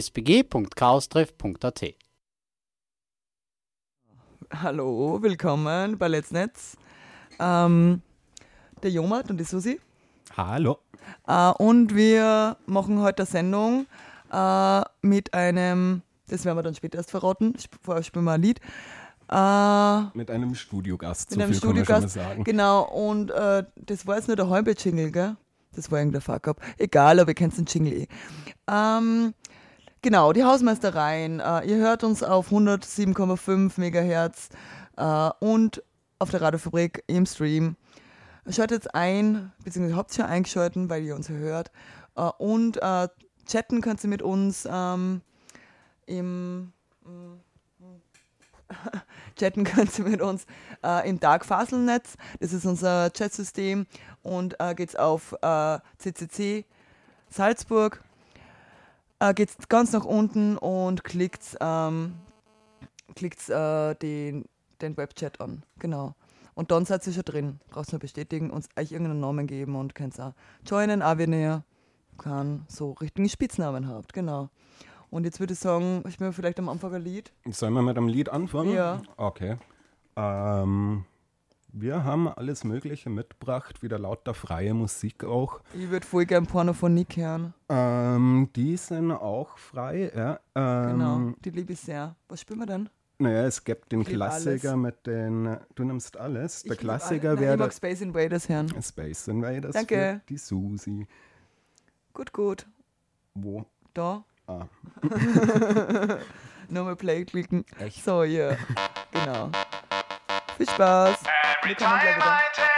sbg.chaostreff.at. Hallo, willkommen bei Let's Netz. Ähm, der Jomat und die Susi. Hallo. Äh, und wir machen heute eine Sendung äh, mit einem, das werden wir dann später erst verraten, vorher spielen wir ein Lied. Äh, mit einem Studiogast, mit so einem viel Studiogast, sagen. Genau, und äh, das war jetzt nur der halbe Jingle, gell? Das war irgendein Fuck-up. Egal, aber ihr kennt den Jingle eh. Ähm, genau, die Hausmeistereien. Äh, ihr hört uns auf 107,5 MHz äh, und auf der Radiofabrik im Stream. Schaltet ein, beziehungsweise habt ihr eingeschaltet, weil ihr uns hört. Äh, und äh, chatten könnt ihr mit uns ähm, im. chatten könnt ihr mit uns äh, im Dark Faselnetz. Das ist unser Chatsystem und äh, geht's auf äh, CCC Salzburg. Äh, geht's ganz nach unten und klickt, ähm, klickt äh, den, den Webchat an. Genau. Und dann seid ihr schon drin. Braucht nur bestätigen, uns euch irgendeinen Namen geben und könnt auch joinen, auch wenn ihr keinen so richtigen Spitznamen habt. Genau. Und jetzt würde ich sagen, ich mir vielleicht am Anfang ein Lied. Sollen wir mit einem Lied anfangen? Ja. Okay. Ähm, wir haben alles Mögliche mitgebracht, wieder lauter freie Musik auch. Ich würde voll gern Porno von Nick hören. Ähm, die sind auch frei, ja. Ähm, genau, die liebe ich sehr. Was spielen wir denn? Naja, es gibt den Klassiker alles. mit den. Du nimmst alles. Der ich Klassiker wäre. Ich mag Space Invaders hören. Space Invaders. Danke. die Susi. Gut, gut. Wo? Da. Ah. Nochmal Play klicken. Echt? So, ja. Yeah. genau. Viel Spaß. Every time I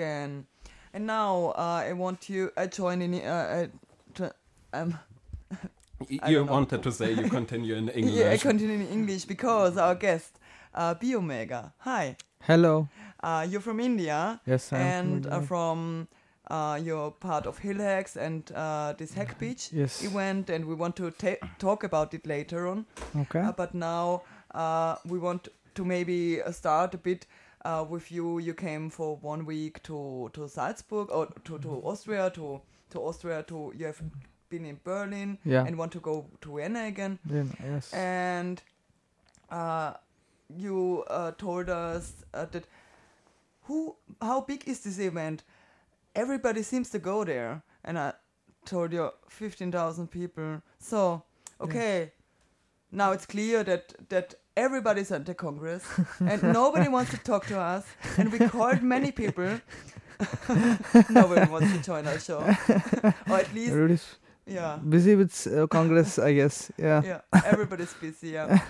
Again, and now uh, I want you. I join in. Uh, uh, tr- um, You wanted to say you continue in English. yeah, I continue in English because our guest, uh, Bigomega. Hi, Hello. uh, you're from India, Yes, I'm from and uh, from uh, you're part of Hillhacks and uh, this Hack Beach Yes. event, and we want to ta- talk about it later on. Okay. Uh, but now uh, we want to maybe uh, start a bit uh, with you. You came for one week to, to Salzburg or to, to Austria to to Austria to you have been in Berlin Yeah. and want to go to Vienna again. Then, yes. And uh, you uh, told us uh, that who how big is this event? Everybody seems to go there, and I told you fifteen thousand people. So okay, now it's clear that that everybody's at the congress and nobody wants to talk to us, and we called many people. nobody wants to join our show, or at least Everybody's yeah busy with uh, Congress, I guess. Yeah. yeah everybody's busy yeah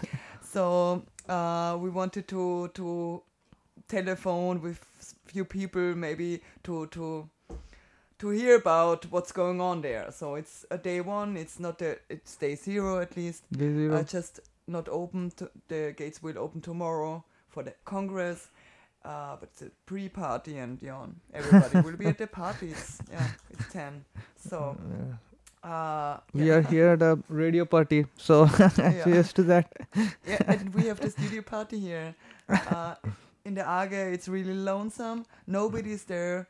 so uh, we wanted to to telephone with few people maybe to to to hear about what's going on there so it's a day one it's not a it's day zero at least Day zero. uh, just not open the gates will open tomorrow for the congress uh, but it's a pre-party and yeah everybody will be at the party it's yeah it's 10 so Yeah. uh We are here at a radio party, so Yeah. cheers to that. yeah, and we have the studio party here. Uh, in the Arge, it's really lonesome. Nobody's there.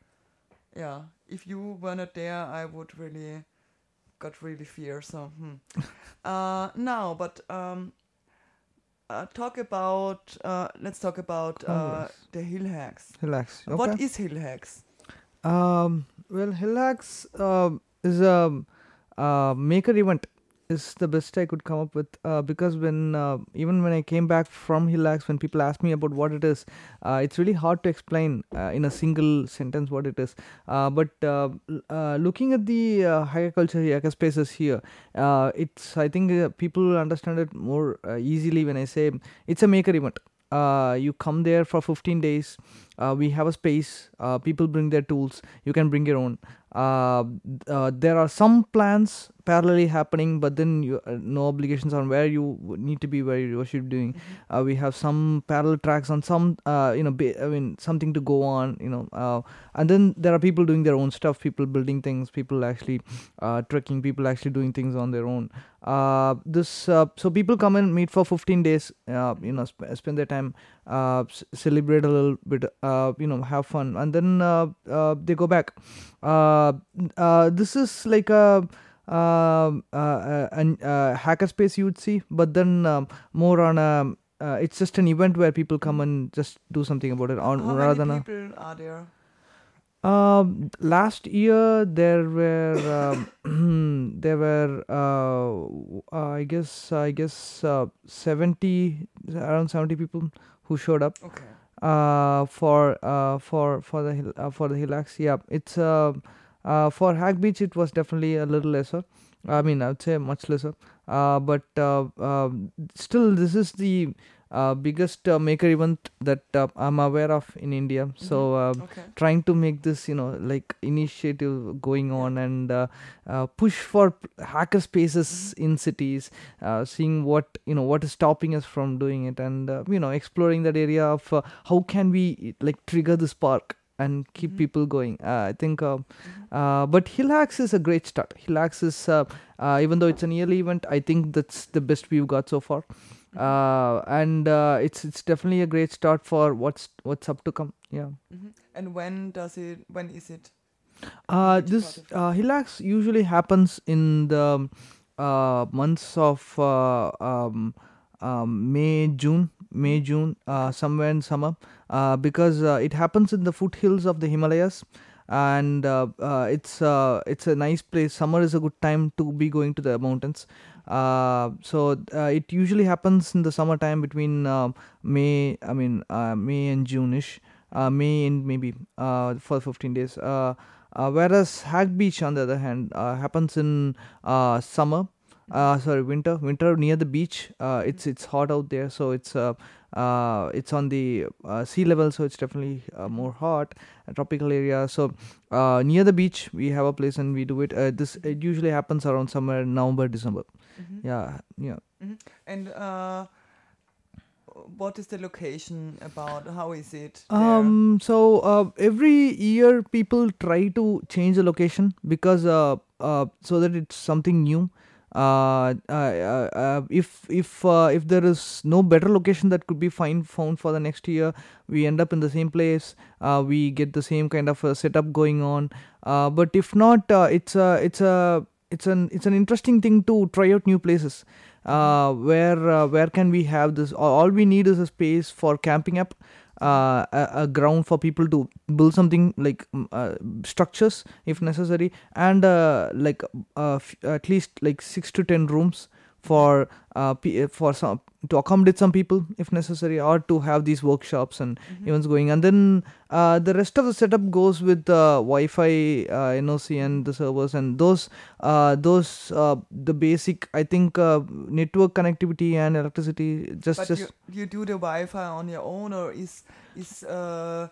Yeah, if you were not there, I would really got really fear. So, hmm. uh, now, but um, uh, talk about. Uh, let's talk about uh, the Hillhacks. Relax. Okay. What is Hillhacks? Um, well, Hillhacks um is a uh, maker event. Is the best I could come up with uh, because when uh, even when I came back from Hillhacks, when people ask me about what it is, uh, it's really hard to explain uh, in a single sentence what it is. Uh, but uh, looking at the uh, hacker culture, spaces here, it's I think people understand it more easily when I say it's a maker event. You come there for 15 days. Uh, we have a space. Uh, people bring their tools. You can bring your own. Uh, uh, there are some plans parallelly happening, but then you, uh, no obligations on where you need to be, where you what you're doing. Uh, we have some parallel tracks on some, uh, you know, ba- I mean, something to go on, you know. Uh, and then there are people doing their own stuff. People building things. People actually uh, trekking. People actually doing things on their own. Uh, this uh, so people come and meet for 15 days. Uh, you know, sp- spend their time, uh, s- celebrate a little bit. Uh, you know, have fun, and then uh, uh, they go back. Uh, uh, this is like a uh, uh, uh, hackerspace you would see, but then um, more on a. Uh, it's just an event where people come and just do something about it, on How rather many than a. people are there? Um, last year there were um, there were uh, uh, I guess I guess uh, seventy around seventy people who showed up Okay. Uh, for uh, for for the uh, for the Hillhacks. Yeah, it's uh, uh, for Hack Beach. It was definitely a little lesser. I mean, I would say much lesser. Uh, but uh, um still, this is the uh, biggest uh, maker event that uh, I'm aware of in India. So. Um, Okay. trying to make this you know like initiative going on and uh, uh, push for hacker spaces in cities uh, seeing what you know what is stopping us from doing it and uh, you know exploring that area of uh, how can we like trigger the spark and keep Mhm. people going uh, i think uh, uh, but Hillhacks is a great start Hillhacks is uh, uh, even though it's an yearly event i think that's the best we've got so far uh, and uh, it's it's definitely a great start for what's what's up to come yeah Mhm. And when does it? When is it? Uh, this uh, Hillhacks usually happens in the uh, months of uh, um, um, May, June, May, June, uh, somewhere in summer, uh, because uh, it happens in the foothills of the Himalayas, and uh, uh, it's uh, it's a nice place. Summer is a good time to be going to the mountains. Uh, so uh, it usually happens in the summertime between uh, May, I mean uh, May and June ish. uh, May end maybe uh, for 15 days. Whereas Hack Beach, on the other hand, happens in summer. Sorry, winter. Winter near the beach. It's it's hot out there, so it's it's on the sea level, so it's definitely more hot. Tropical area. So uh, near the beach, we have a place and we do it. Uh, this it usually happens around somewhere November, December. Mhm. Yeah, yeah. And uh, what is the location about? How is it? there? Um. So uh, every year people try to change the location because uh, uh so that it's something new. Uh, uh, uh, uh if if uh, if there is no better location that could be find found for the next year, we end up in the same place. We get the same kind of setup going on. But if not, it's a it's a it's an it's an interesting thing to try out new places. Where where can we have this? All we need is a space for camping up uh, a, a ground for people to build something like mm, uh, structures if necessary and uh, like uh, f- at least like 6 to 10 rooms for uh, for some to accommodate some people if necessary or to have these workshops and Mhm. events going and then uh, the rest of the setup goes with the wi-fi uh, noc and the servers and those uh, those uh, the basic i think uh, network connectivity and electricity just but just you, you do the Wi-Fi on your own, or is is uh,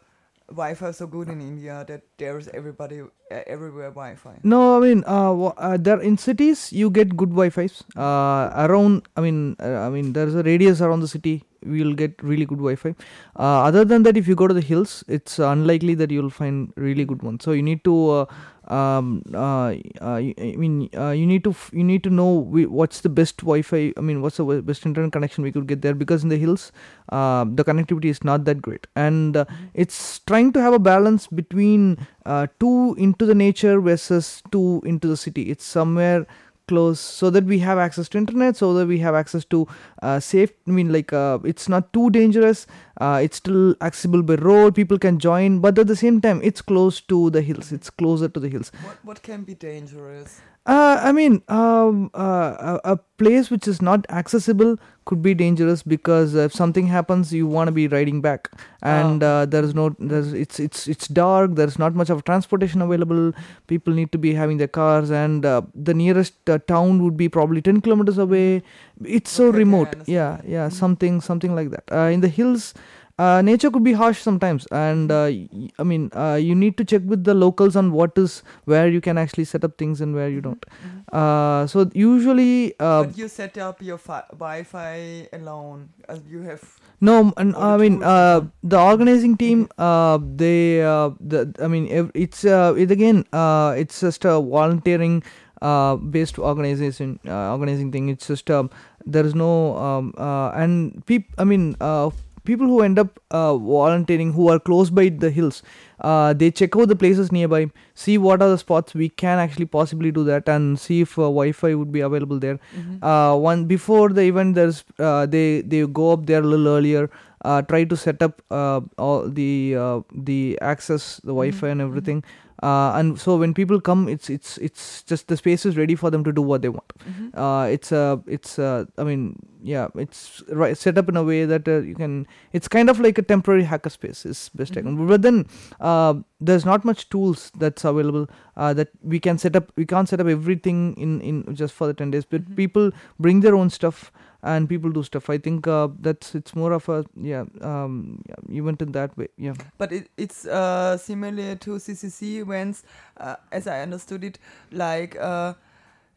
Wi-Fi so good in India that there's everybody uh, everywhere Wi-Fi? No, I mean, uh, wha- uh, there in cities you get good Wi-Fi's. Uh, around, I mean, uh, I mean, there's a radius around the city. We'll get really good Wi-Fi. Uh, other than that, if you go to the hills, it's unlikely that you'll find really good ones. So you need to, um, uh, uh, I mean, uh, you need to, f- you need to know we, what's the best Wi-Fi. I mean, what's the w- best internet connection we could get there because in the hills, uh, the connectivity is not that great, and uh, it's trying to have a balance between uh, two into the nature versus two into the city. It's somewhere close so that we have access to internet so that we have access to uh, safe i mean like uh, it's not too dangerous uh, it's still accessible by road people can join but at the same time it's close to the hills it's closer to the hills What what can be dangerous? Uh, I mean, um, uh, a, a place which is not accessible could be dangerous because if something happens, you want to be riding back, and Oh. uh, there is no, there's it's it's it's dark. There's not much of transportation available. People need to be having their cars, and uh, the nearest uh, town would be probably ten kilometers away. It's so Okay, remote. understand. Yeah, yeah, Mhm. something something like that. Uh, in the hills. Uh, nature could be harsh sometimes, and uh, y- I mean, uh, you need to check with the locals on what is where you can actually set up things and where you don't. Mhm. Uh, so usually, uh, but you set up your fi- Wi-Fi alone. As you have. no, and I mean, uh, the organizing team, uh, they, uh, the, I mean, it's, uh, it again, uh, it's just a volunteering, uh, based organization, uh, organizing thing. It's just, um, there is no, um, uh, and peop, I mean, uh, people who end up uh, volunteering who are close by the hills uh, they check out the places nearby see what are the spots we can actually possibly do that and see if uh, wi-fi would be available there Mhm. uh, one before the event there's uh, they they go up there a little earlier uh, try to set up uh, all the uh, the access the wi-fi and mhm. everything uh, and so when people come it's it's it's just the space is ready for them to do what they want Mhm. uh, it's uh, it's uh, i mean yeah it's right set up in a way that uh, you can it's kind of like a temporary hacker space is best I can Mhm. but then uh, there's not much tools that's available uh, that we can set up we can't set up everything in in just for the 10 days but Mhm. people bring their own stuff and people do stuff i think uh, that's it's more of a yeah um yeah, event in that way yeah But it, it's uh, similar to CCC events, uh, as I understood it. Like uh,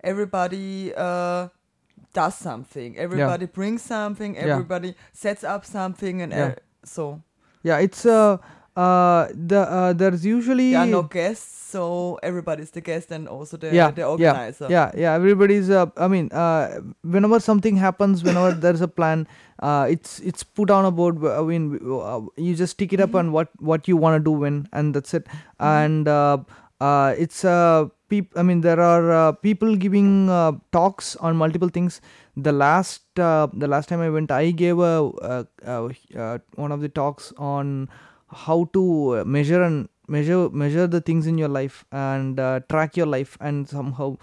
everybody uh, does something. Everybody brings something. Yeah. Everybody sets up something, and Yeah. uh, so yeah it's uh uh the uh there's usually there are no guests. So everybody's the guest and also the Yeah, the organizer. yeah yeah everybody's uh, i mean uh, whenever something happens whenever there's a plan uh, it's it's put on a board i mean uh, you just stick it up Mhm. on what what you want to do when and that's it and uh, uh, it's uh, peop- i mean there are uh, people giving uh, talks on multiple things the last uh, the last time i went i gave a, uh uh uh, one of the talks on how to uh, measure and measure measure the things in your life and uh, track your life and somehow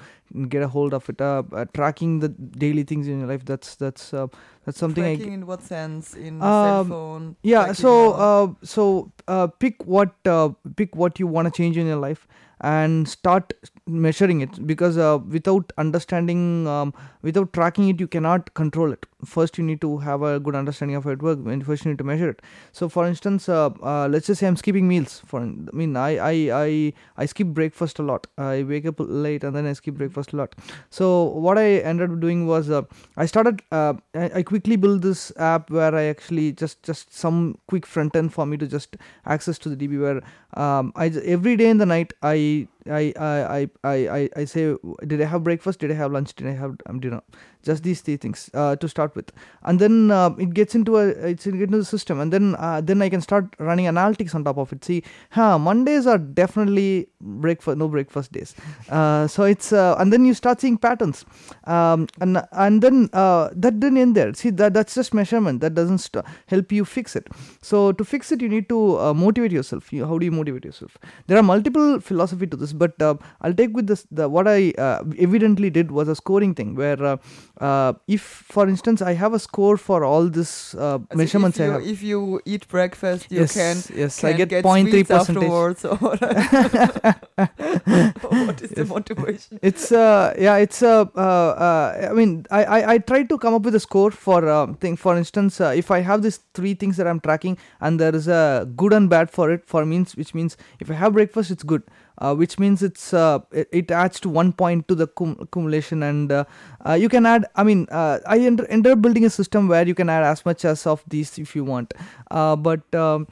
get a hold of it. Uh, uh, tracking the daily things in your life. That's that's uh, that's something I Tracking in what sense? In cell Um, phone? yeah so uh, so uh, pick what uh, pick what you want to change in your life and start measuring it because uh, without understanding um, without tracking it you cannot control it. First you need to have a good understanding of how it works and first you need to measure it. So for instance uh, uh, let's just say i'm skipping meals. For i mean I, I i i skip breakfast a lot. I wake up late and then i skip breakfast a lot. So what i ended up doing was uh, i started uh, I, I quickly built this app where i actually just just some quick front end for me to just access to the db where um, i every day in the night i I, I, I, I, I say, did I have breakfast? Did I have lunch? Did I have um, dinner? Just these three things uh, to start with, and then uh, it gets into a it's into the system, and then uh, then I can start running analytics on top of it. See, huh? Mondays are definitely breakfast, no breakfast days. Uh, so it's uh, and then you start seeing patterns, um, and and then uh, that didn't end there. See that that's just measurement. That doesn't st- help you fix it. So to fix it, you need to motivate yourself. You, how do you motivate yourself? There are multiple philosophy to this, but I'll take with this. The what I evidently did was a scoring thing, where uh, if, for instance, I have a score for all this uh, measurements if you. If you eat breakfast, you yes, can. yes, can I get get 0.3 percentage. Or what is the motivation? it's uh yeah it's uh, uh, uh i mean I, I i tried to come up with a score for uh, thing for instance uh, if i have these three things that i'm tracking and there is a good and bad for it for means which means if i have breakfast it's good uh, which means it's uh, it, adds to one point to the cum- accumulation and uh, uh, you can add i mean uh, i end- ended up building a system where you can add as much as of these if you want. Uh, but um,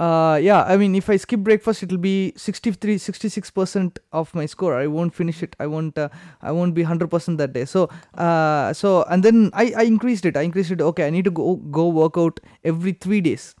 uh, yeah i mean if i skip breakfast it'll be 63 66% of my score. I won't finish it. I won't i won't be 100% that day. So so and then I, I increased it. I increased it. Okay i need to go go work out every 3 days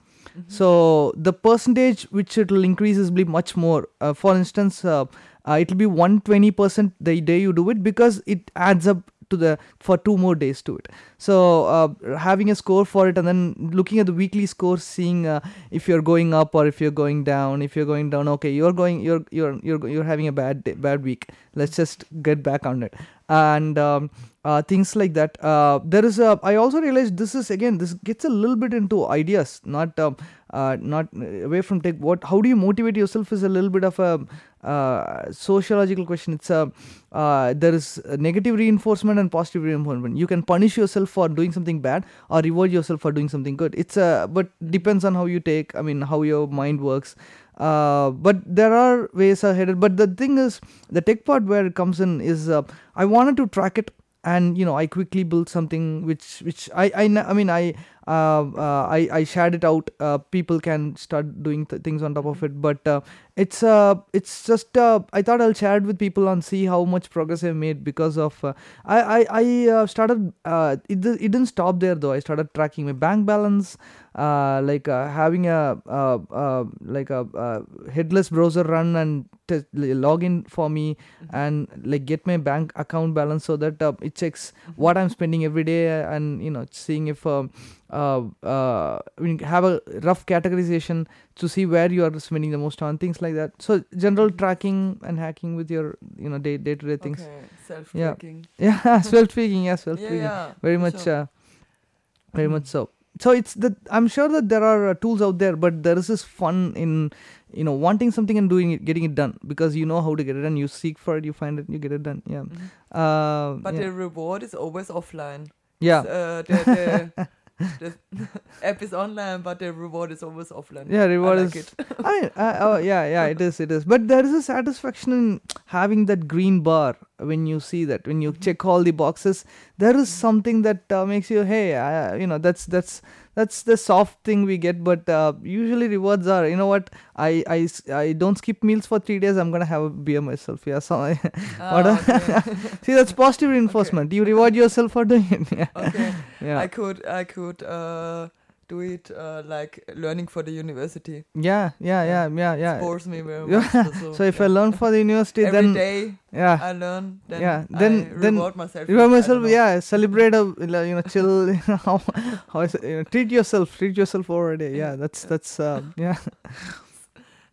so the percentage which it will increase is be much more. Uh, for instance uh, uh, it will be 120% the day you do it because it adds up to the for two more days to it. So uh, having a score for it and then looking at the weekly score seeing uh, if you're going up or if you're going down. If you're going down okay you're going you're you're you're, you're having a bad day, bad week. Let's just get back on it. And um, uh, things like that. Uh, there is a i also realized this is again this gets a little bit into ideas not um, uh, not uh, away from tech. What how do you motivate yourself is a little bit of a sociological question it's a uh, there is a negative reinforcement and positive reinforcement. You can punish yourself for doing something bad or reward yourself for doing something good. It's a but depends on how you take i mean how your mind works. Uh, but there are ways ahead. But the thing is the tech part where it comes in is uh, i wanted to track it and you know i quickly built something which which i i, I mean i uh, uh, I, I shared it out. Uh, people can start doing th- things on top of it, but uh, it's uh, it's just uh, I thought I'll share it with people and see how much progress I've made because of uh, I I, I started it, it didn't stop there though. I started tracking my bank balance, like uh, having a uh, uh, like a uh, headless browser run and t- log in for me and like get my bank account balance so that uh, it checks what I'm spending every day and you know seeing if um, uh, uh, I mean have a rough categorization to see where you are spending the most on things like that. So general tracking and hacking with your you know day day to day things. Okay, self Yeah. tracking. Yeah, self tweaking. Yeah, self Yeah, yeah. Very much. sure. Uh, very much so. So it's the I'm sure that there are uh, tools out there, but there is this fun in you know wanting something and doing it, getting it done because you know how to get it done. You seek for it, you find it, you get it done. Yeah. Mhm. Uh, But yeah. the reward is always offline. yeah. Uh, the, the, the app is online, but the reward is always offline. Yeah, reward I like is. it. I mean, uh, oh yeah, yeah, it is, it is. But there is a satisfaction in having that green bar when you see that when you check all the boxes. There is something that uh, makes you, hey, uh, you know, that's that's that's the soft thing we get. But uh, usually rewards are, you know what? I, I s- I don't skip meals for three days. I'm gonna have a beer myself. Yeah, so I, What Ah, okay. see that's positive reinforcement. You reward yourself for doing it. Yeah, okay. yeah, I could I could uh, do it uh, like learning for the university. yeah, yeah, yeah, yeah, yeah. Bores me very much. So, So if yeah. I learn for the university, every then day yeah. I learn, then Yeah, then- I then reward myself. Reward myself, yeah. Celebrate a you know, chill. You know, how, how is it, you know, treat yourself, treat yourself over a day. Yeah, Yeah, that's yeah. that's uh, yeah.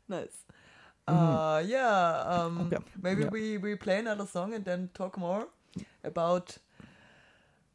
Nice. Uh, yeah. Um, Okay. Maybe Yeah. we, we play another song and then talk more about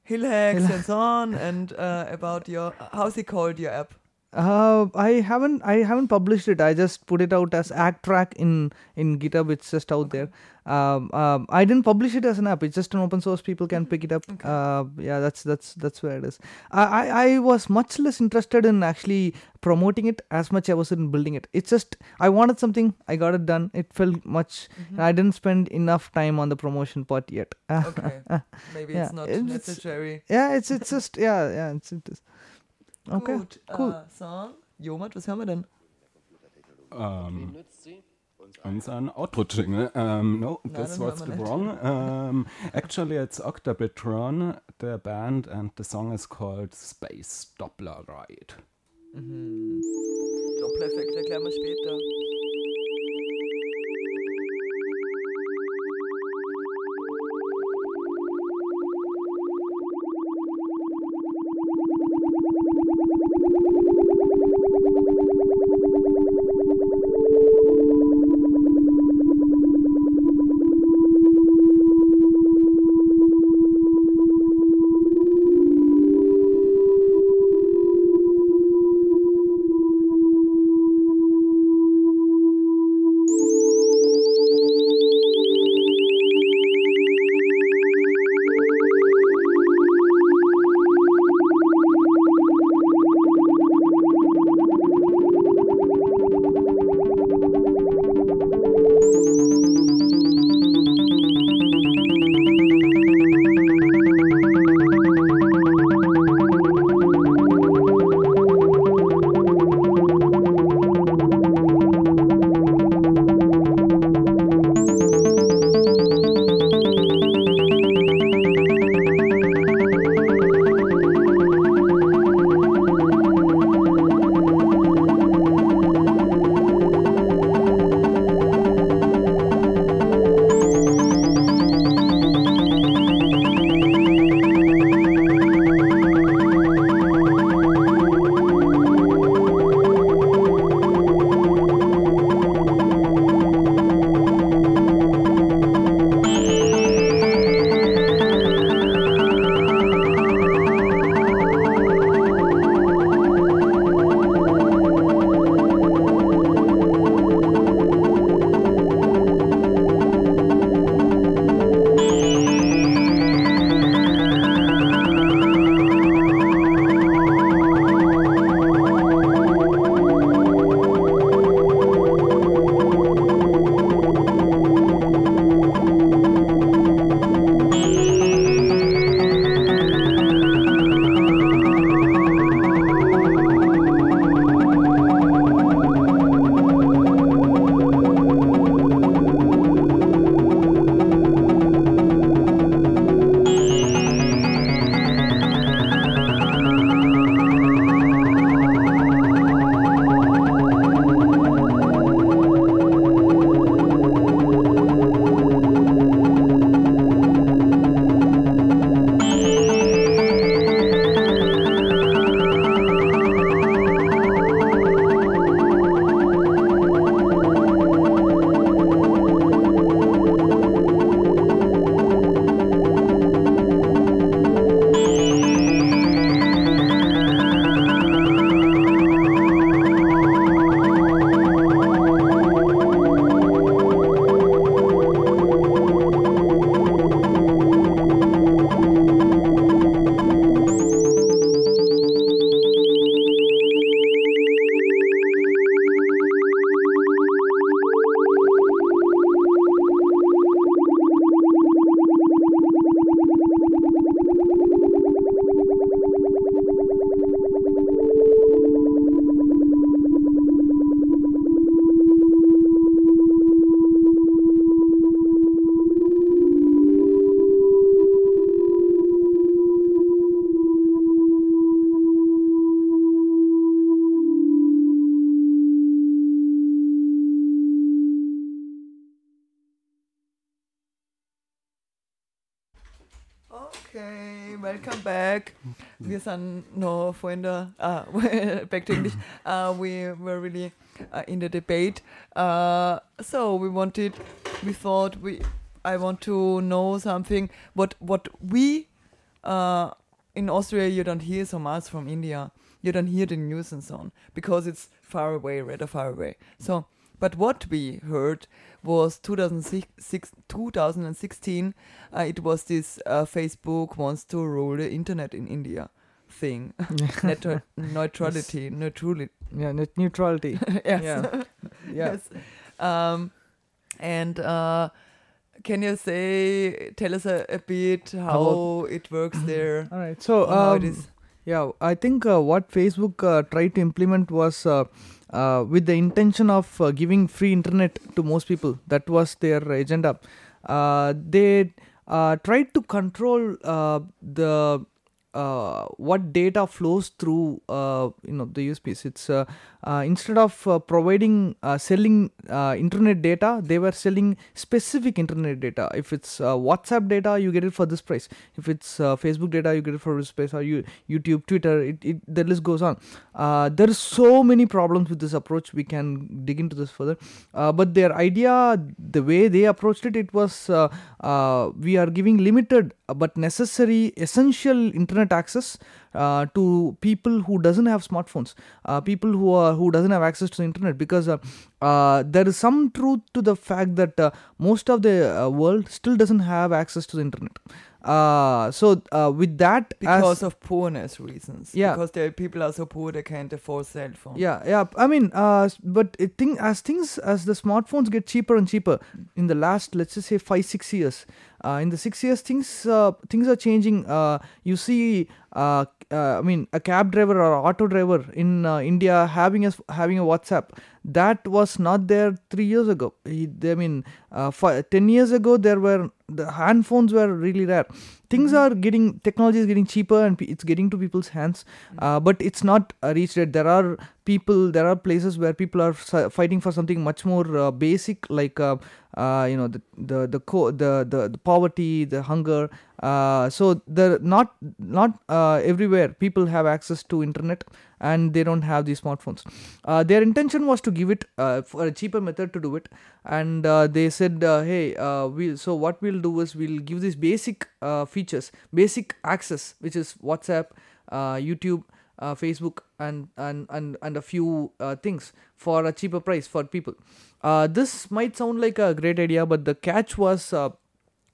Hillhacks and so on, and uh, about your how's it called your app? Uh, I haven't I haven't published it. I just put it out as act track in in GitHub. It's just out there. Um, um, I didn't publish it as an app. It's just an open source. People can pick it up. Okay. Uh, yeah, that's that's that's where it is. I, I I was much less interested in actually promoting it as much I was in building it. It's just I wanted something. I got it done. It felt much. Mm-hmm. I didn't spend enough time on the promotion part yet. Okay. Maybe Yeah, it's not it's- necessary. yeah, it's it's just yeah yeah it's it is. Okay. Gut, cool. Äh, Song. Jomat, was hören wir denn? Ähm, unseren Outro-Jingle. Um, no, Nein, this was wrong. Um, actually, it's Octabitron, the band, and the song is called Space Doppler Ride. Doppler-Effekt erklären wir später. Wir sind noch vorhin uh, back to English. Uh, we were really uh, in the debate. Uh, so we wanted, we thought we, I want to know something. What what we uh, in Austria you don't hear so much from India. You don't hear the news and so on because it's far away, rather far away. So, but what we heard was 2006, 2016. Uh, it was this uh, Facebook wants to rule the internet in India thing. Net- neutrality, neutrality. Yeah, net neutrality. yes. Yeah. Yeah. yes. Um, and uh, can you say, tell us a, a bit how it works there? All right. So, or how it um. Yeah, I think uh, what Facebook uh, tried to implement was uh, uh, with the intention of uh, giving free internet to most people. That was their agenda. Uh, they uh, tried to control uh, the uh, what data flows through uh, you know the USPs. It's uh, uh, instead of uh, providing uh, selling internet data, they were selling specific internet data. If it's WhatsApp data, you get it for this price. If it's Facebook data, you get it for this price. Or you YouTube, Twitter, it, it the list goes on. Uh, are so many problems with this approach. We can dig into this further. But their idea, the way they approached it, it was we are giving limited but necessary, essential internet access uh, to people who doesn't have smartphones, uh, people who are who doesn't have access to the internet, because uh, uh, there is some truth to the fact that uh, most of the uh, world still doesn't have access to the internet. Uh, so uh, with that, Because of poorness reasons. Yeah. Because the people are so poor they can't afford cell phone. yeah yeah i mean uh but it thing as things as the smartphones get cheaper and cheaper in the last let's just say five six years uh, in the six years things uh, things are changing. Uh, you see uh, uh, i mean a cab driver or auto driver in uh, india having a having a whatsapp that was not there three years ago. He, i mean uh, fi 10 years ago there were the hand phones were really rare. Things are getting technology is getting cheaper and it's getting to people's hands uh, but it's not reached yet there are people there are places where people are fighting for something much more uh, basic like uh, uh, you know the the the, co- the the the poverty the hunger uh, so the not not uh, everywhere people have access to internet and they don't have these smartphones. Uh, their intention was to give it uh, for a cheaper method to do it. And uh, they said hey we so what we'll do is we'll give these basic features basic access which is whatsapp youtube facebook and, and and and a few things for a cheaper price for people. This might sound like a great idea but the catch was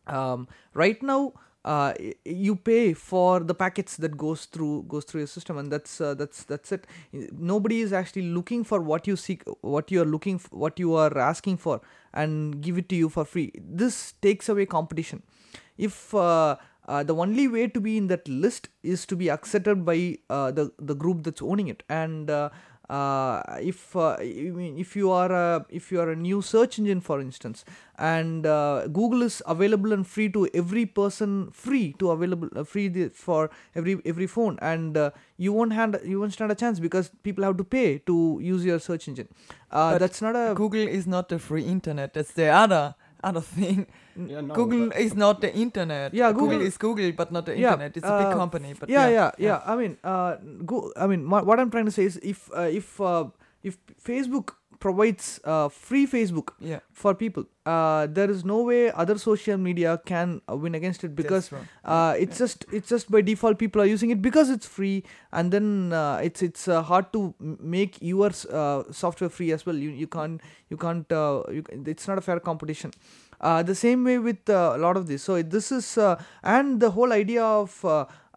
um, right now uh, you pay for the packets that goes through goes through your system and that's uh, that's that's it. Nobody is actually looking for what you seek what you are looking f- what you are asking for and give it to you for free. This takes away competition. If uh, uh, the only way to be in that list is to be accepted by uh, the the group that's owning it. And uh, if uh, if you are a if you are a new search engine for instance and uh, google is available and free to every person free to available uh, free for every every phone and uh, you won't hand you won't stand a chance because people have to pay to use your search engine uh, that's not a Google is not a free internet. That's the other other thing. Yeah, no, Google but- is not the internet. Yeah, Google, Google- is Google, but not the Yeah, internet. It's a big uh, company. But yeah, yeah, yeah. I mean, uh, go. I mean, wha- what I'm trying to say is, if uh, if uh, if Facebook provides uh, free Facebook yeah. for people, uh, there is no way other social media can uh, win against it because uh, it's just it's just by default people are using it because it's free and then uh, it's it's uh, hard to make your uh, software free as well. You you can't you can't uh, you, it's not a fair competition. Uh, the same way with uh, a lot of this. So this is uh, and the whole idea of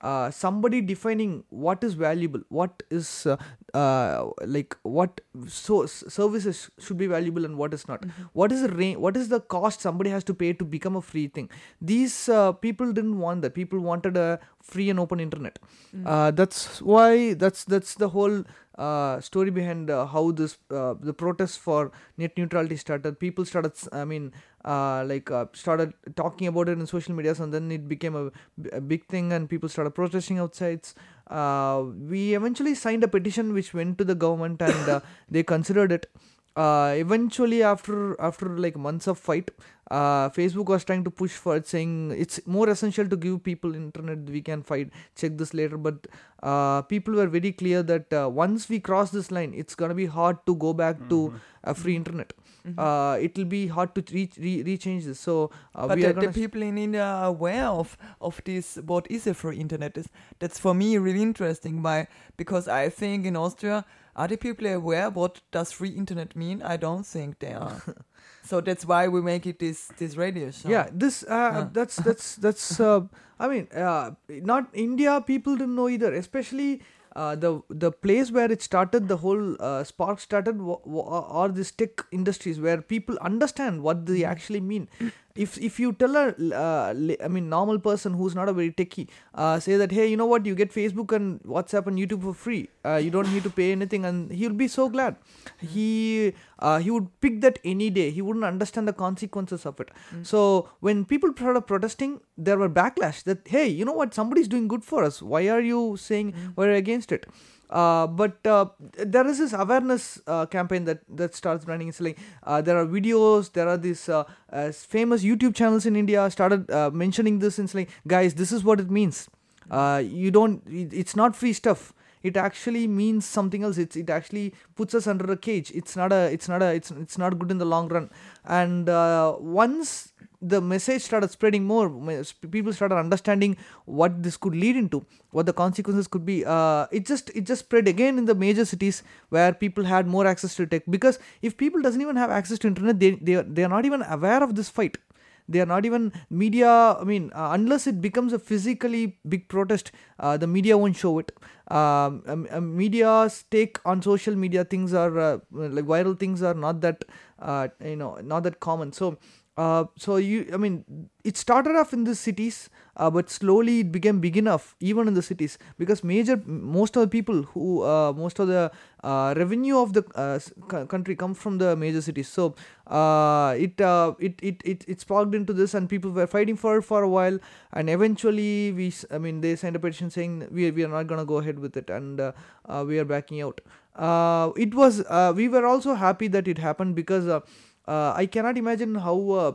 uh, somebody defining what is valuable what is uh, uh, like what so services should be valuable and what is not. What is the range what is the cost somebody has to pay to become a free thing? These uh, people didn't want that. People wanted a free and open internet. Uh, that's why that's that's the whole uh, story behind uh, how this uh, the protests for net neutrality started people started I mean uh, like uh, started talking about it in social medias and then it became a big thing and people started protesting outside. uh, we eventually signed a petition which went to the government and they considered it uh, eventually after after like months of fight uh, facebook was trying to push for it saying it's more essential to give people internet we can fight check this later but uh, people were very clear that uh, once we cross this line it's gonna be hard to go back to Mhm. a free internet Mhm. uh, it'll be hard to re- re- rechange this so uh, but we the, are the gonna people in India are aware of of this. What is a free internet? Is that's for me really interesting. Why? Because I think in Austria, are the people aware what does free internet mean? I don't think they are. so that's why we make it this this radio show. yeah this uh, Yeah. that's that's that's uh, i mean uh, not india people didn't know either especially uh, the the place where it started the whole uh, spark started w- w- are these tech industries where people understand what they actually mean if if you tell a uh, i mean normal person who's not a very techie uh, say that hey you know what? You get facebook and whatsapp and youtube for free. Uh, you don't need to pay anything and he'll be so glad. He uh, he would pick that any day. He wouldn't understand the consequences of it. So when people started protesting there were backlash that hey you know what? Somebody's doing good for us. Why are you saying we're against it uh, but uh, there is this awareness uh, campaign that that starts running. It's like uh, there are videos, there are these uh, famous YouTube channels in India started mentioning this. And it's like, guys, this is what it means. You don't. It, it's not free stuff. It actually means something else. It's it actually puts us under a cage. It's not a. It's not a. It's it's not good in the long run. And once the message started spreading more. People started understanding what this could lead into what the consequences could be. Uh, it just it just spread again in the major cities where people had more access to tech. Because if people doesn't even have access to internet they they are, they are not even aware of this fight. They are not even media i mean uh, unless it becomes a physically big protest uh, the media won't show it. Um, um, um, media's take on social media things are uh, like viral things are not that uh, you know not that common. So uh, so you i mean it started off in the cities uh, but slowly it became big enough even in the cities because major most of the people who uh, most of the uh, revenue of the uh, country comes from the major cities. So it, it it it it sparked into this and people were fighting for it for a while. And eventually we i mean they signed a petition saying we, we are not going to go ahead with it and we are backing out. It was we were also happy that it happened because uh, i cannot imagine how uh,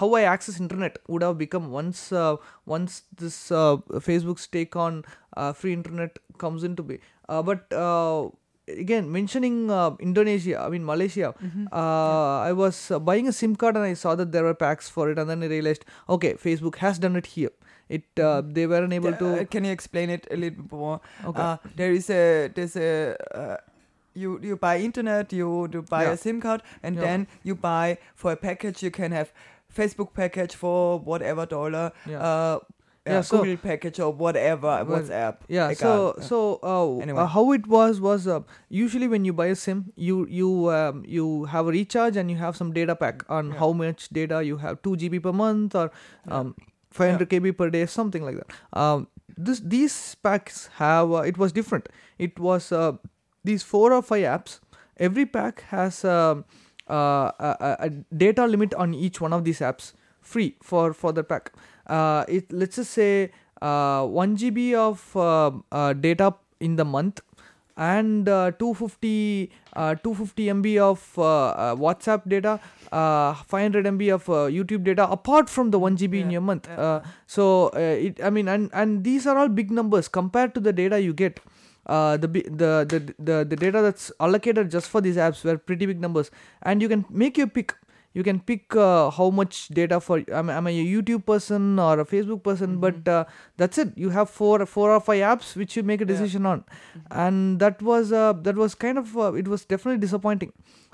how I access internet would have become once uh, once this uh, Facebook's take on uh, free internet comes into be. Uh, but uh, again, mentioning uh, Indonesia, I mean Malaysia, uh, I was uh, buying a SIM card and I saw that there were packs for it, and then I realized, okay, Facebook has done it here. It uh, they weren't able Uh, to. can you explain it a little bit more? Okay. Uh, there is a there's a uh, you you buy internet, you you buy Yeah. a SIM card, and Yeah. then you buy for a package. You can have Facebook package for whatever dollar. Yeah. Uh, Yeah, yeah, so- Google package or whatever WhatsApp. yeah so so uh, Anyway. uh, how it was was uh, usually when you buy a sim you you um, you have a recharge and you have some data pack on Yeah. how much data you have 2 gb per month or um, 500 kb per day something like that um, this these packs have uh, it was different it was uh, these four or five apps every pack has um, uh, a, a- a data limit on each one of these apps free for for the pack uh, it let's just say uh, 1 GB of uh, uh, data in the month and uh, 250 uh, 250 MB of uh, WhatsApp data, uh, 500 MB of uh, YouTube data apart from the 1 GB in your month. yeah. Uh, so uh, it I mean and and these are all big numbers compared to the data you get. Uh, the, the the the the data that's allocated just for these apps were pretty big numbers, and you can make your pick. You can pick uh, how much data for am, am a youtube person or a facebook person? But uh, that's it. You have four four or five apps which you make a Yeah. decision on. And that was uh, that was kind of uh, it was definitely disappointing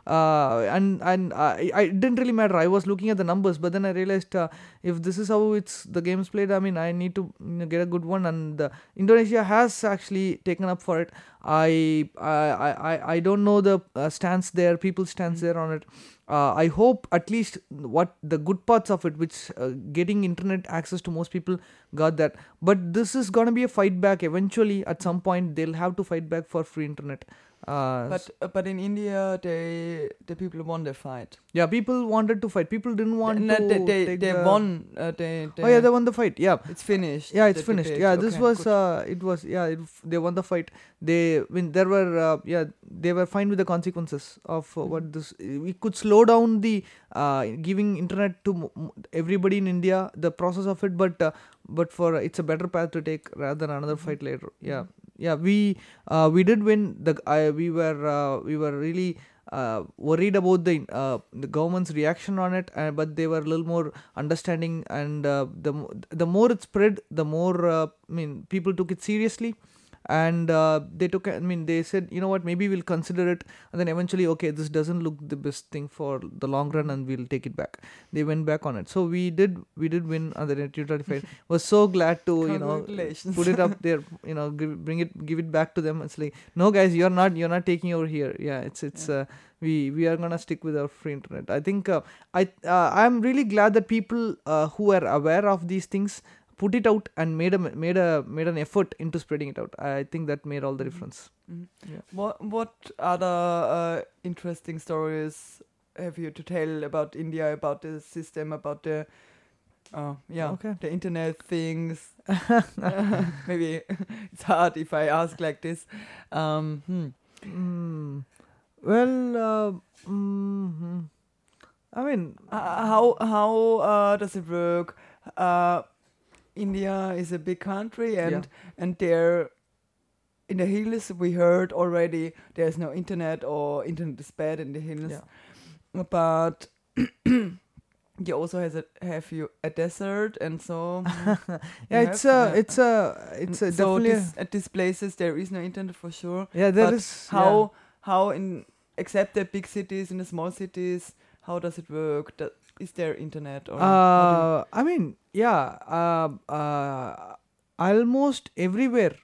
uh, and and I, I didn't really matter i was looking at the numbers but then i realized uh, if this is how it's the game's played i mean i need to you know, get a good one and uh, indonesia has actually taken up for it i i i, I- don't know the uh, stance there people's stance there on it uh, I hope at least what the good parts of it, which uh, getting internet access to most people got that. But this is gonna be a fight back eventually. At some point, they'll have to fight back for free internet. Uh, But uh, but in India, they the people won the fight. yeah, people wanted to fight. People didn't want No, to. they they, they the- won. Uh, they, they, Oh yeah, they won the fight. Yeah, It's finished. yeah, it's finished. debate. Yeah, this Okay, was uh, it was yeah, it, they won the fight. They when there were uh, yeah, they were fine with the consequences of uh, Mm-hmm. what this. We could slow down the uh, giving internet to everybody in India, the process of it, but uh, but for it's a better path to take rather than another Mm-hmm. fight later. Yeah, yeah, we uh, we did win. The we were uh, we were really. Uh, worried about the uh, the government's reaction on it, uh, but they were a little more understanding, and the the more it spread, the more I mean people took it seriously, and uh, they took I mean they said you know what? Maybe we'll consider it, and then eventually okay this doesn't look the best thing for the long run, and we'll take it back. They went back on it, so we did we did win on the net neutrality. Was so glad to you know put it up there you know give, bring it give it back to them it's like no guys you're not you're not taking over here. Yeah it's it's uh, we we are gonna stick with our free internet. I think uh, i uh, i'm really glad that people uh, who are aware of these things put it out and made a made a made an effort into spreading it out i think that made all the difference Mhm. Yeah. What what other uh, interesting stories have you to tell about India, about the system, about the uh, yeah Okay. the internet things? maybe it's hard if I ask like this. Um, hmm. mm. well uh, mm, i mean Uh, how how uh, does it work? India is a big country, and Yeah. and there in the hills we heard already there's no internet or internet is bad in the hills. Yeah. But you also has a have you a desert and so yeah it's a it's a it's a so definitely this, at these places there is no internet for sure. yeah there is yeah. How how in except the big cities in the small cities how does it work? Is there internet or Uh, I mean, yeah, uh, uh, almost everywhere,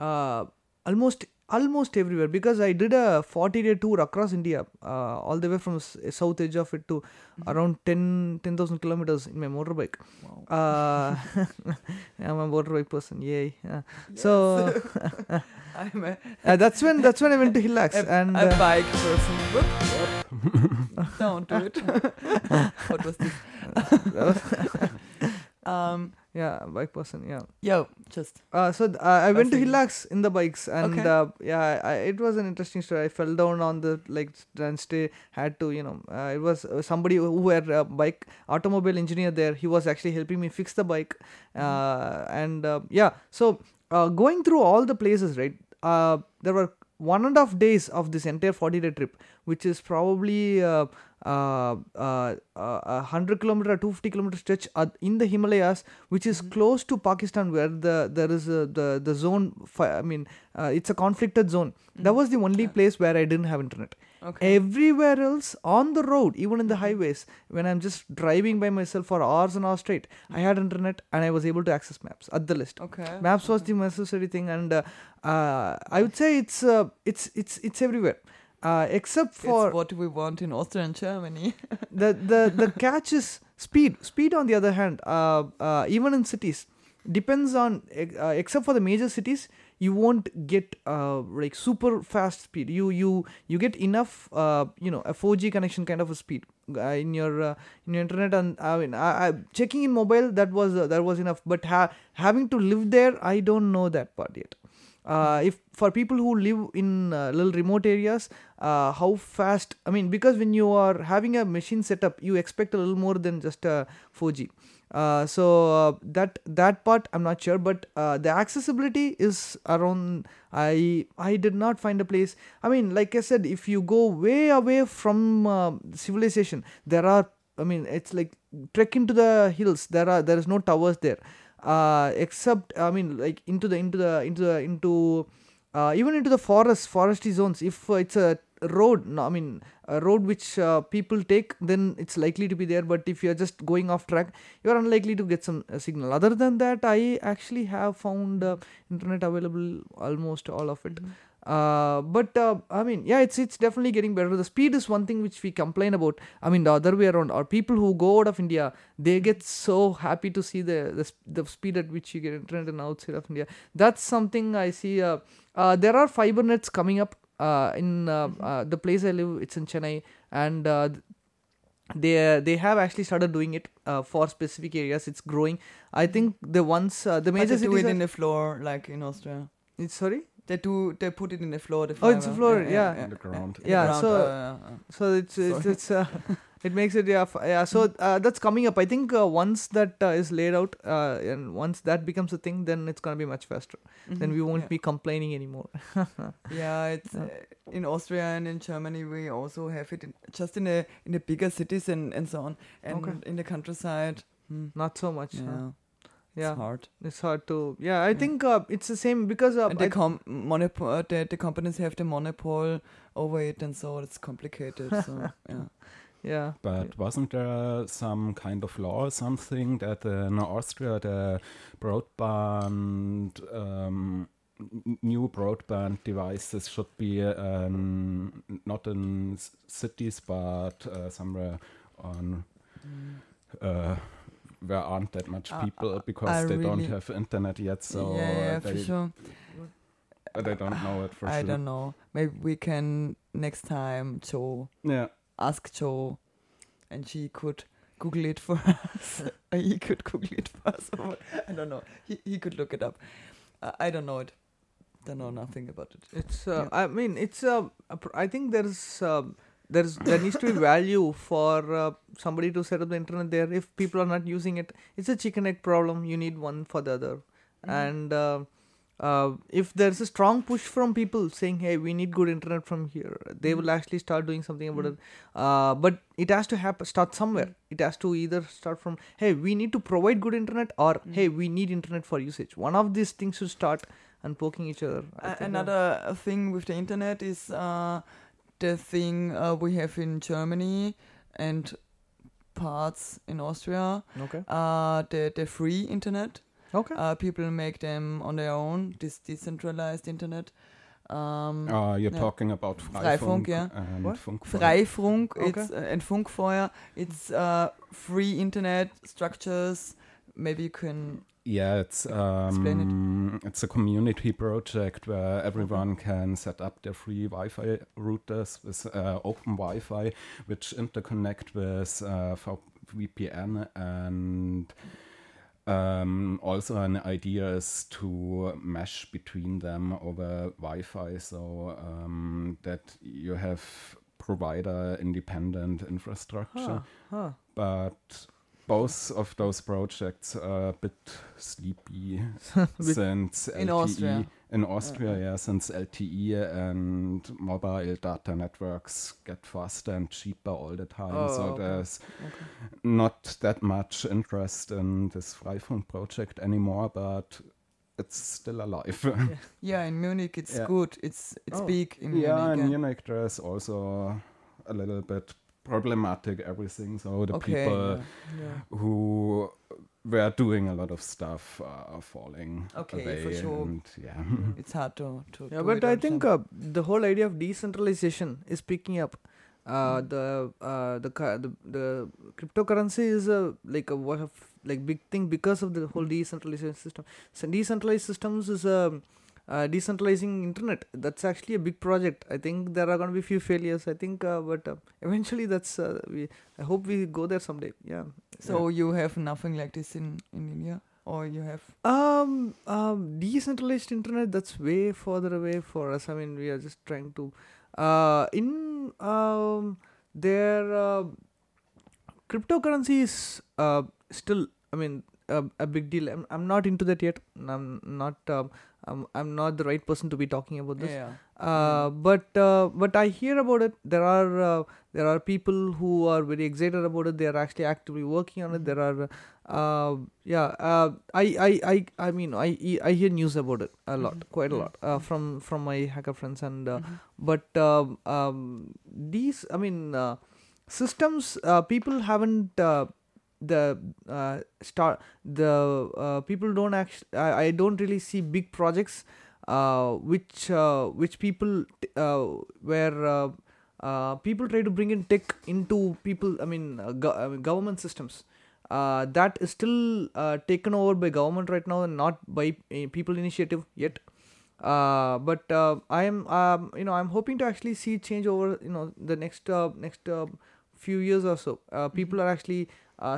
uh, almost almost everywhere because I did a 40 day tour across India, uh, all the way from s- south edge of it to Mm-hmm. around 10 10,000 kilometers in my motorbike. wow. Uh, I'm a motorbike person, yay! Yeah. So I'm a, uh, that's when that's when I went to Hillhacks a, and a uh, bike person. Whoop, whoop. Don't do it. what was this? um, yeah, bike person, yeah. yeah just Uh, so uh, I went to. Hillhacks in the bikes, and Okay. uh, yeah, I, it was an interesting story. I fell down on the like stay had to you know uh, it was uh, somebody who had a bike automobile engineer there. He was actually helping me fix the bike, uh, and uh, yeah. So uh, going through all the places, right? Uh, there were one and a half days of this entire 40 day trip, which is probably uh, a 100 kilometer, 250 kilometer stretch uh, in the Himalayas, which is close to Pakistan, where the there is a, the the zone. I mean, uh, it's a conflicted zone. That was the only place where I didn't have internet. okay. Everywhere else on the road, even in the highways, when I'm just driving by myself for hours and hours straight, I had internet and I was able to access maps at the list. okay. Maps was the necessary thing, and uh, uh, I would say it's uh, it's it's it's everywhere, uh, except for it's what we want in Austria and Germany. the the the catch is speed. Speed, on the other hand, uh, uh, even in cities, depends on uh, except for the major cities, you won't get uh, like super fast speed. You you you get enough, uh, you know, a 4G connection kind of a speed uh, in your uh, in your internet. And I mean, I, I, checking in mobile that was uh, that was enough. But ha- having to live there, I don't know that part yet. Uh, if for people who live in uh, little remote areas, uh, how fast? I mean, because when you are having a machine setup, you expect a little more than just a 4G. Uh, so uh, that that part I'm not sure, but uh, the accessibility is around. I I did not find a place. I mean, like I said, if you go way away from uh, civilization, there are. I mean, it's like trek into the hills. There are there is no towers there uh except i mean like into the into the into the into uh, even into the forest foresty zones. If uh, it's a road no, i mean a road which uh, people take then it's likely to be there. But if you're just going off track you're unlikely to get some uh, signal. Other than that i actually have found uh, internet available almost all of it uh, but uh, I mean, yeah, it's it's definitely getting better. The speed is one thing which we complain about. I mean, the other way around. Or people who go out of India, they get so happy to see the the, the speed at which you get internet in outside of India. That's something I see. Uh, uh, there are fiber nets coming up. uh, in uh, Mhm. uh, the place I live, it's in Chennai, and uh, th- they they have actually started doing it uh, for specific areas. It's growing. I think the ones uh, the major they do cities. it in the floor, like in Austria. it's sorry. They do. They put it in the floor. The Oh, it's a floor, yeah. on the ground. In the Yeah, ground, so- uh. So it's it's, Sorry. it's uh, it makes it yeah f- yeah. So uh, that's coming up. I think uh, once that uh, is laid out uh, and once that becomes a thing, then it's gonna be much faster. Then Mhm, we won't yeah. be complaining anymore. Yeah, it's uh, in Austria and in Germany. We also have it in, just in the in the bigger cities and and so on, and Okay. in the countryside. hmm, Not so much. Yeah, huh? It's hard. it's hard to. Yeah, I Yeah. think uh, it's the same because uh, the com- monop- uh, the, the companies have the monopole over it, and so it's complicated. So yeah, yeah. But wasn't there some kind of law or something that in Austria the broadband, um, new broadband devices should be um, not in s- cities but uh, somewhere on uh, where aren't that much Uh, people uh, because I they don't have internet yet, so yeah, yeah, uh, for sure. uh, they don't know it for I sure. I don't know. Maybe we can next time, Joe, Yeah. ask Joe, and she could Google it for us. He could Google it for us. I don't know. He he could look it up. Uh, I don't know it. Don't know nothing about it. It's. Uh, I mean, it's. Uh, a pr- I think there's. Um, there's there needs to be value for uh, somebody to set up the internet there. If people are not using it, it's a chicken egg problem. You need one for the other. Mhm. and uh, uh, if there's a strong push from people saying hey we need good internet from here they will Mhm. actually start doing something about Mhm. it uh, but it has to happen start somewhere Mm. it has to either start from hey we need to provide good internet or Mm. hey we need internet for usage one of these things should start and poking each other another thing with the internet is uh, the thing uh, we have in Germany and parts in Austria. okay Uh, the the free internet. okay Uh, people make them on their own. This decentralized internet. Um, Uh, you're Yeah. talking about Freifunk, Freifunk, yeah. and What? Funkfunk. Freifunk Okay. it's, uh, and Funkfeuer. It's uh, free internet structures. Maybe you can. Yeah, it's um, it's a community project where everyone can set up their free Wi-Fi routers with uh, open Wi-Fi, which interconnect with uh, VPN and. Um, also, an idea is to mesh between them over Wi-Fi, so um, that you have provider-independent infrastructure huh, huh. but both of those projects are a bit sleepy since In LTE Austria. in uh, Austria, Uh-uh. yeah, since LTE and mobile data networks get faster and cheaper all the time. Oh, so okay. there's Okay. not that much interest in this Freifunk project anymore, but it's still alive. Yeah, in Munich it's Yeah. good. It's it's Oh. big in yeah, Munich. in. Munich there's also a little bit problematic everything. So the okay. people yeah. yeah who were doing a lot of stuff are falling Okay, away. for sure. And yeah, It's hard to to. yeah but i think uh, the whole idea of decentralization is picking up uh, Mm. the uh, the, the the cryptocurrency is a like a what of like big thing because of the whole decentralization system so decentralized systems is a uh, decentralizing internet that's actually a big project i think there are going to be few failures i think uh, but uh, eventually that's uh, we i hope we go there someday yeah So you have nothing like this in in India, or you have Um, um, decentralized internet that's way further away for us. I mean, we are just trying to. Uh, in um, there, uh, cryptocurrency is uh still. I mean, a, a big deal. I'm, I'm not into that yet. I'm not. Um, I'm, I'm not the right person to be talking about this. yeah. Uh, but uh, but I hear about it. There are uh, there are people who are very excited about it. They are actually actively working on it. There are uh, yeah. Uh, I, I I I mean I I hear news about it a lot, Mhm. quite a Mm. lot uh, from from my hacker friends and uh, Mhm. but um, um, these I mean uh, systems uh, people haven't. Uh, the uh, start the uh, people don't actually I, I don't really see big projects uh, which uh, which people t- uh, where uh, uh, people try to bring in tech into people I mean, uh, go- I mean government systems. Uh, that is still uh, taken over by government right now and not by uh, people initiative yet. Uh, but uh, I am um, you know I'm hoping to actually see change over you know the next uh, next uh, few years or so. Uh, people are actually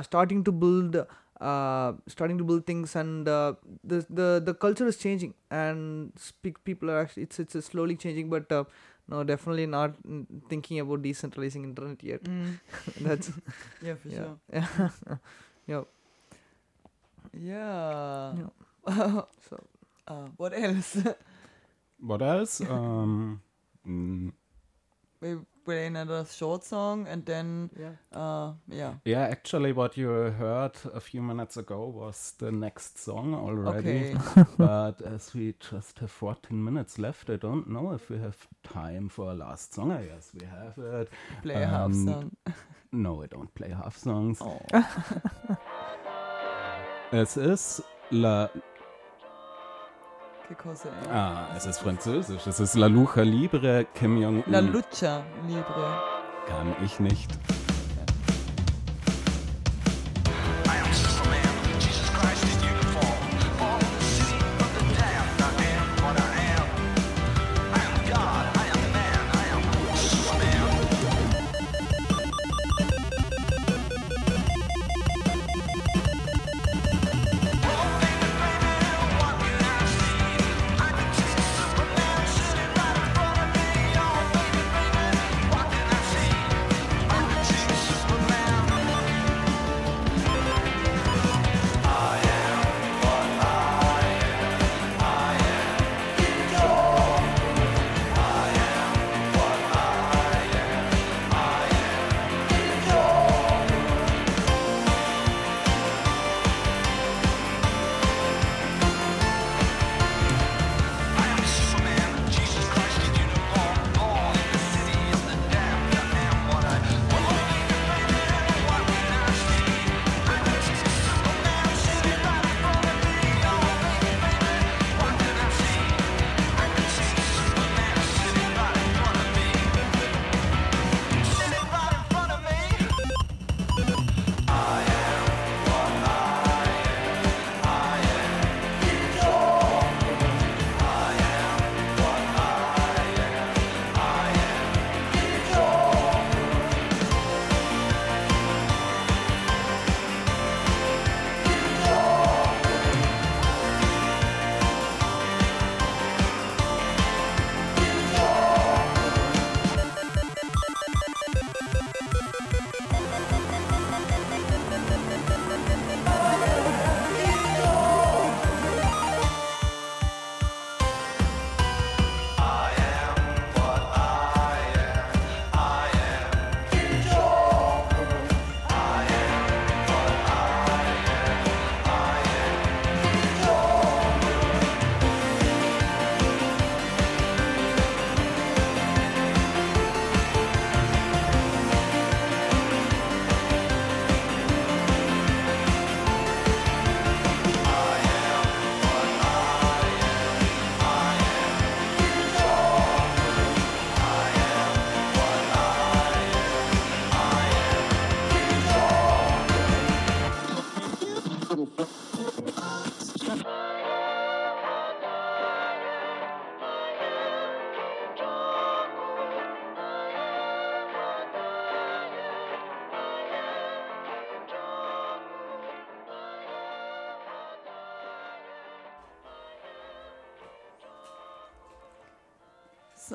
starting to build uh, starting to build things and uh, the the the culture is changing and speak people are actually it's it's slowly changing but uh, no definitely not thinking about decentralizing internet yet Mm. that's Yeah, for yeah sure. yeah Yeah. Yeah. so uh, what else? What else? um, mm, we play another short song and then, yeah uh, yeah. yeah, actually, what you heard a few minutes ago was the next song already. Okay. but as we just have 14 minutes left, I don't know if we have time for a last song. I guess we have it. Play a half Um, song. No, I don't play half songs. Oh. Es ist La. Cosa è? Ah, es ist französisch. Es ist La Lucha Libre Kim Jong-un. La lucha libre. Kann ich nicht.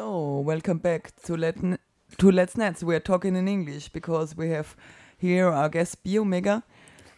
So, welcome back to Let to Let's Nets. We are talking in English because we have here our guest Bigomega.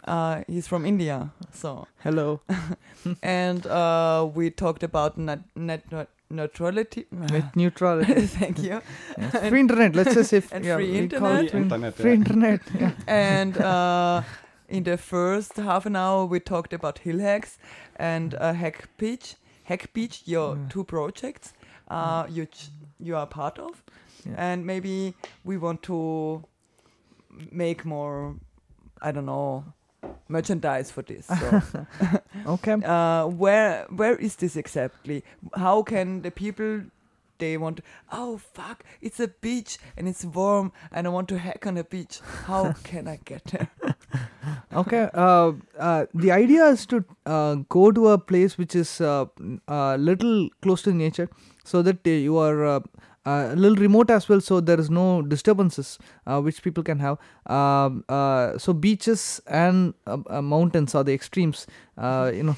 Uh, he's from India. So, hello and uh, we talked about net, net, net neutrality. net neutrality Thank you. Yeah, free internet let's just say And yeah, free we internet. free, Internet, free internet yeah. and uh, in the first half an hour, we talked about Hillhacks and uh, Hack Beach, Hack Beach, your Mm. two projects uh, you ch- you are part of, Yeah. and maybe we want to make more. I don't know merchandise for this. So, okay uh, where where is this exactly? How can the people they want? Oh fuck! It's a beach and it's warm, and I want to hack on a beach. How can I get there? Okay. Uh, uh, the idea is to uh, go to a place which is uh, a little close to nature, so that uh, you are uh, uh, a little remote as well, so there is no disturbances uh, which people can have. Um, uh, so beaches and uh, uh, mountains are the extremes. Uh, you know,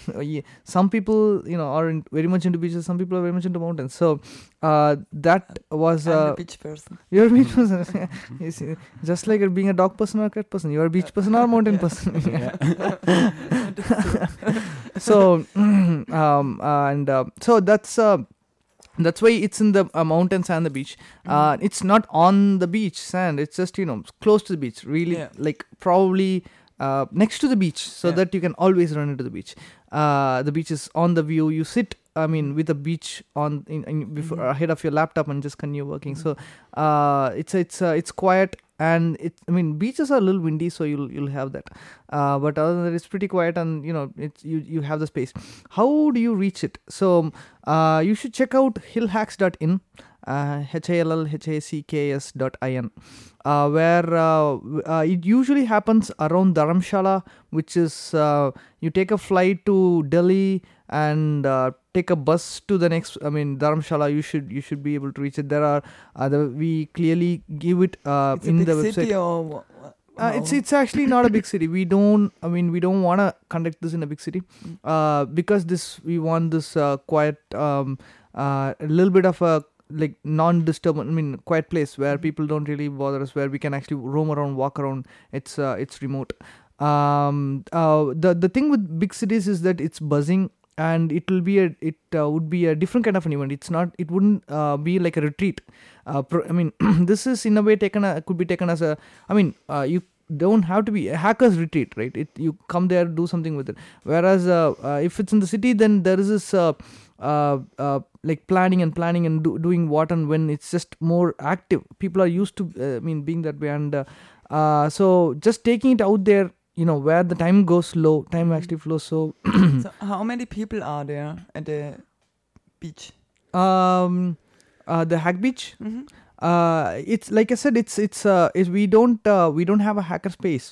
some people you know are in, very much into beaches. Some people are very much into mountains. So uh, that was I'm uh, a beach person. you're a beach person. You see, just like being a dog person or a cat person, you're a beach person or a mountain person. so um and uh, so that's uh, that's why it's in the uh, mountains and the beach. Uh, it's not on the beach sand. It's just you know close to the beach. Really Yeah. like probably uh, next to the beach so Yeah. that you can always run into the beach. Uh, the beach is on the view. You sit i mean with a beach on in, in before Mhm. ahead of your laptop and just continue working Mhm. so uh, it's it's uh, it's quiet and it i mean beaches are a little windy so you'll you'll have that uh, but other than that it's pretty quiet and you know it's you you have the space how do you reach it so uh, you should check out hillhacks.in uh, h-a-l-l-h-a-c-k-s dot in uh, where uh, uh, it usually happens around dharamshala which is uh, you take a flight to delhi and uh, take a bus to the next i mean dharamshala you should you should be able to reach it there are uh, the, we clearly give it uh, in the website city or uh, it's it's actually not a big city. We don't. I mean, we don't want to conduct this in a big city, Mm. uh, because this we want this uh, quiet, um, uh, a little bit of a like non-disturbed. I mean, quiet place where Mhm. people don't really bother us, where we can actually roam around, walk around. It's uh, it's remote. Um, uh, the the thing with big cities is that it's buzzing. And it will be a it uh, would be a different kind of an event. It's not. It wouldn't uh, be like a retreat. Uh, pro- I mean, this is in a way taken. A, could be taken as a. I mean, uh, you don't have to be a hackers retreat right it you come there do something with it whereas uh, uh, if it's in the city then there is this like planning and planning and do, doing what and when it's just more active people are used to i mean being that way and so just taking it out there you know where the time goes slow time Mhm. actually flows so so how many people are there at the beach? um uh, the hack beach hmm uh it's like i said it's it's uh is we don't uh, we don't have a hacker space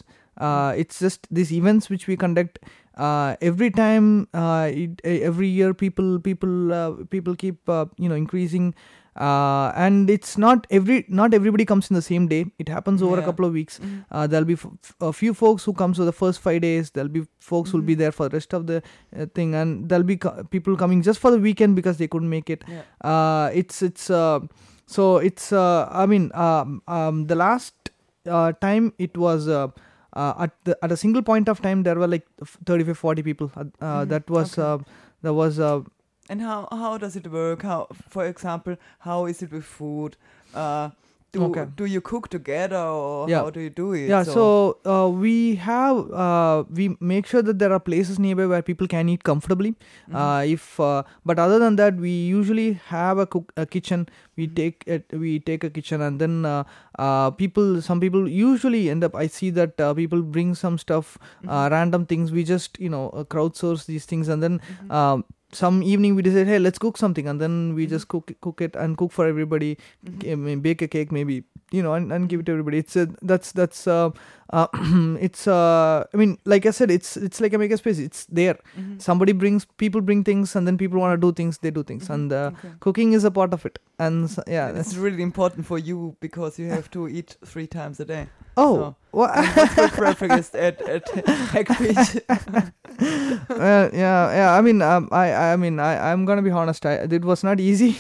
uh it's just these events which we conduct uh every time uh it, every year people people uh, people keep uh, you know increasing uh and it's not every not everybody comes in the same day. It happens over a couple of weeks. Hmm uh, there'll be f- a few folks who comes for the first five days. There'll be folks who'll be Mhm. there for the rest of the uh, thing. And there'll be co- people coming just for the weekend because they couldn't make it. Yeah. uh, it's it's uh, so it's uh, I mean um, um, the last uh, time it was uh, uh, at the at a single point of time there were like f- 35 40 people. Mhm, that was okay. uh, that was uh, And how how does it work? How, for example, how is it with food? Uh, do Okay. do you cook together or Yeah. how do you do it? yeah so uh, we have uh, we make sure that there are places nearby where people can eat comfortably Mhm. uh, if uh, but other than that we usually have a cook a kitchen we Mhm. take it we take a kitchen and then uh, uh, people some people usually end up i see that uh, people bring some stuff Mhm. uh, random things we just you know crowdsource these things and then Mhm. um, some evening we decide hey let's cook something and then we Mhm. just cook cook it and cook for everybody Mhm. I bake a cake maybe you know and, and give it to everybody it's a, that's that's uh, uh, it's uh, i mean like i said it's it's like a makerspace it's there Mhm. somebody brings people bring things and then people want to do things they do things Mhm. and uh, Okay. cooking is a part of it and s- yeah it's that's, really important for you because you have to eat three times a day. oh so- And what's your preference at at Hack Beach? well, yeah, yeah. I mean, um, I, I mean, I, I'm gonna be honest. I, it was not easy.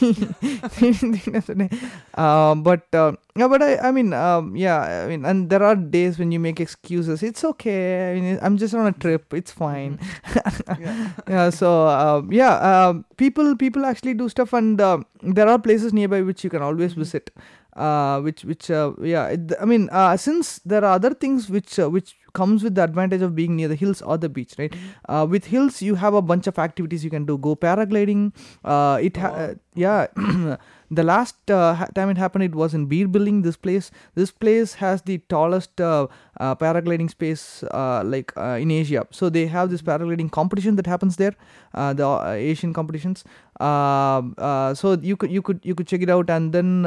um, but uh, yeah, but I, I mean, um, yeah, I mean, and there are days when you make excuses. It's okay. I mean, I'm just on a trip. It's fine. yeah. yeah. So, um, yeah, um, people, people actually do stuff, and uh, there are places nearby which you can always Mhm. visit. Uh, which, which, uh, yeah. It, I mean, uh, since there are other things which, uh, which comes with the advantage of being near the hills or the beach, right? uh, with hills you have a bunch of activities you can do. Go paragliding. Uh, it ha- Wow. uh, yeah the last uh, ha- time it happened it was in Bir Billing this place. This place has the tallest uh, paragliding space uh, like uh, in asia. So they have this paragliding competition that happens there uh, the uh, asian competitions. Um, uh, so you could you could you could check it out and then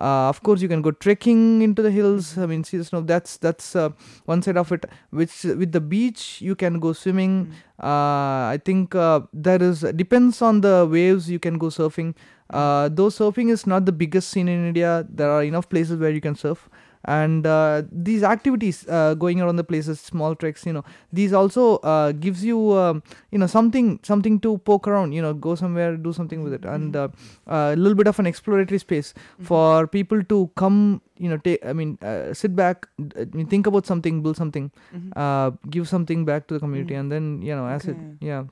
uh, of course, you can go trekking into the hills. I mean, see the snow. That's that's uh, one side of it. Which with the beach, you can go swimming. Uh, I think uh, there is depends on the waves. You can go surfing. Uh, though surfing is not the biggest scene in India, there are enough places where you can surf. And uh, these activities uh, going around the places, small treks, you know, these also uh, gives you, um, you know, something something to poke around. You know, go somewhere, do something with it, and uh, uh, a little bit of an exploratory space for people to come. You know, take. I mean, uh, sit back. I mean, think about something, build something, Mhm. uh, give something back to the community, Mhm. and then you know, as it, Okay. yeah.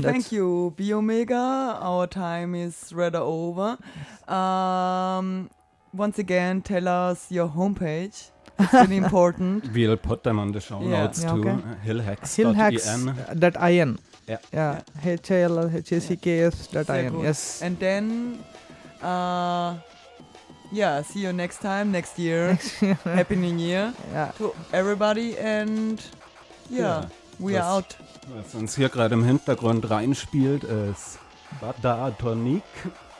Thank you, Bigomega. Our time is rather over. Um, once again, tell us your homepage. It's really important. We'll put them on the show Yeah. notes Yeah, too. okay. Hillhacks.in. Hillhacks dot in. Yeah. Yeah. H a l l h a c k s dot in. gut. Yes. And then, uh, yeah, see you next time, next year. Happy New Year yeah. to everybody. And yeah, Ja, we are das- out. Was uns hier gerade im Hintergrund reinspielt, ist Badatonic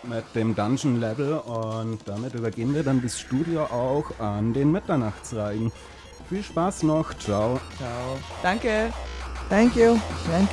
mit dem Dungeon Level und damit übergeben wir dann das Studio auch an den Mitternachtsreigen. Viel Spaß noch, ciao. Ciao. Danke. Thank you. Thank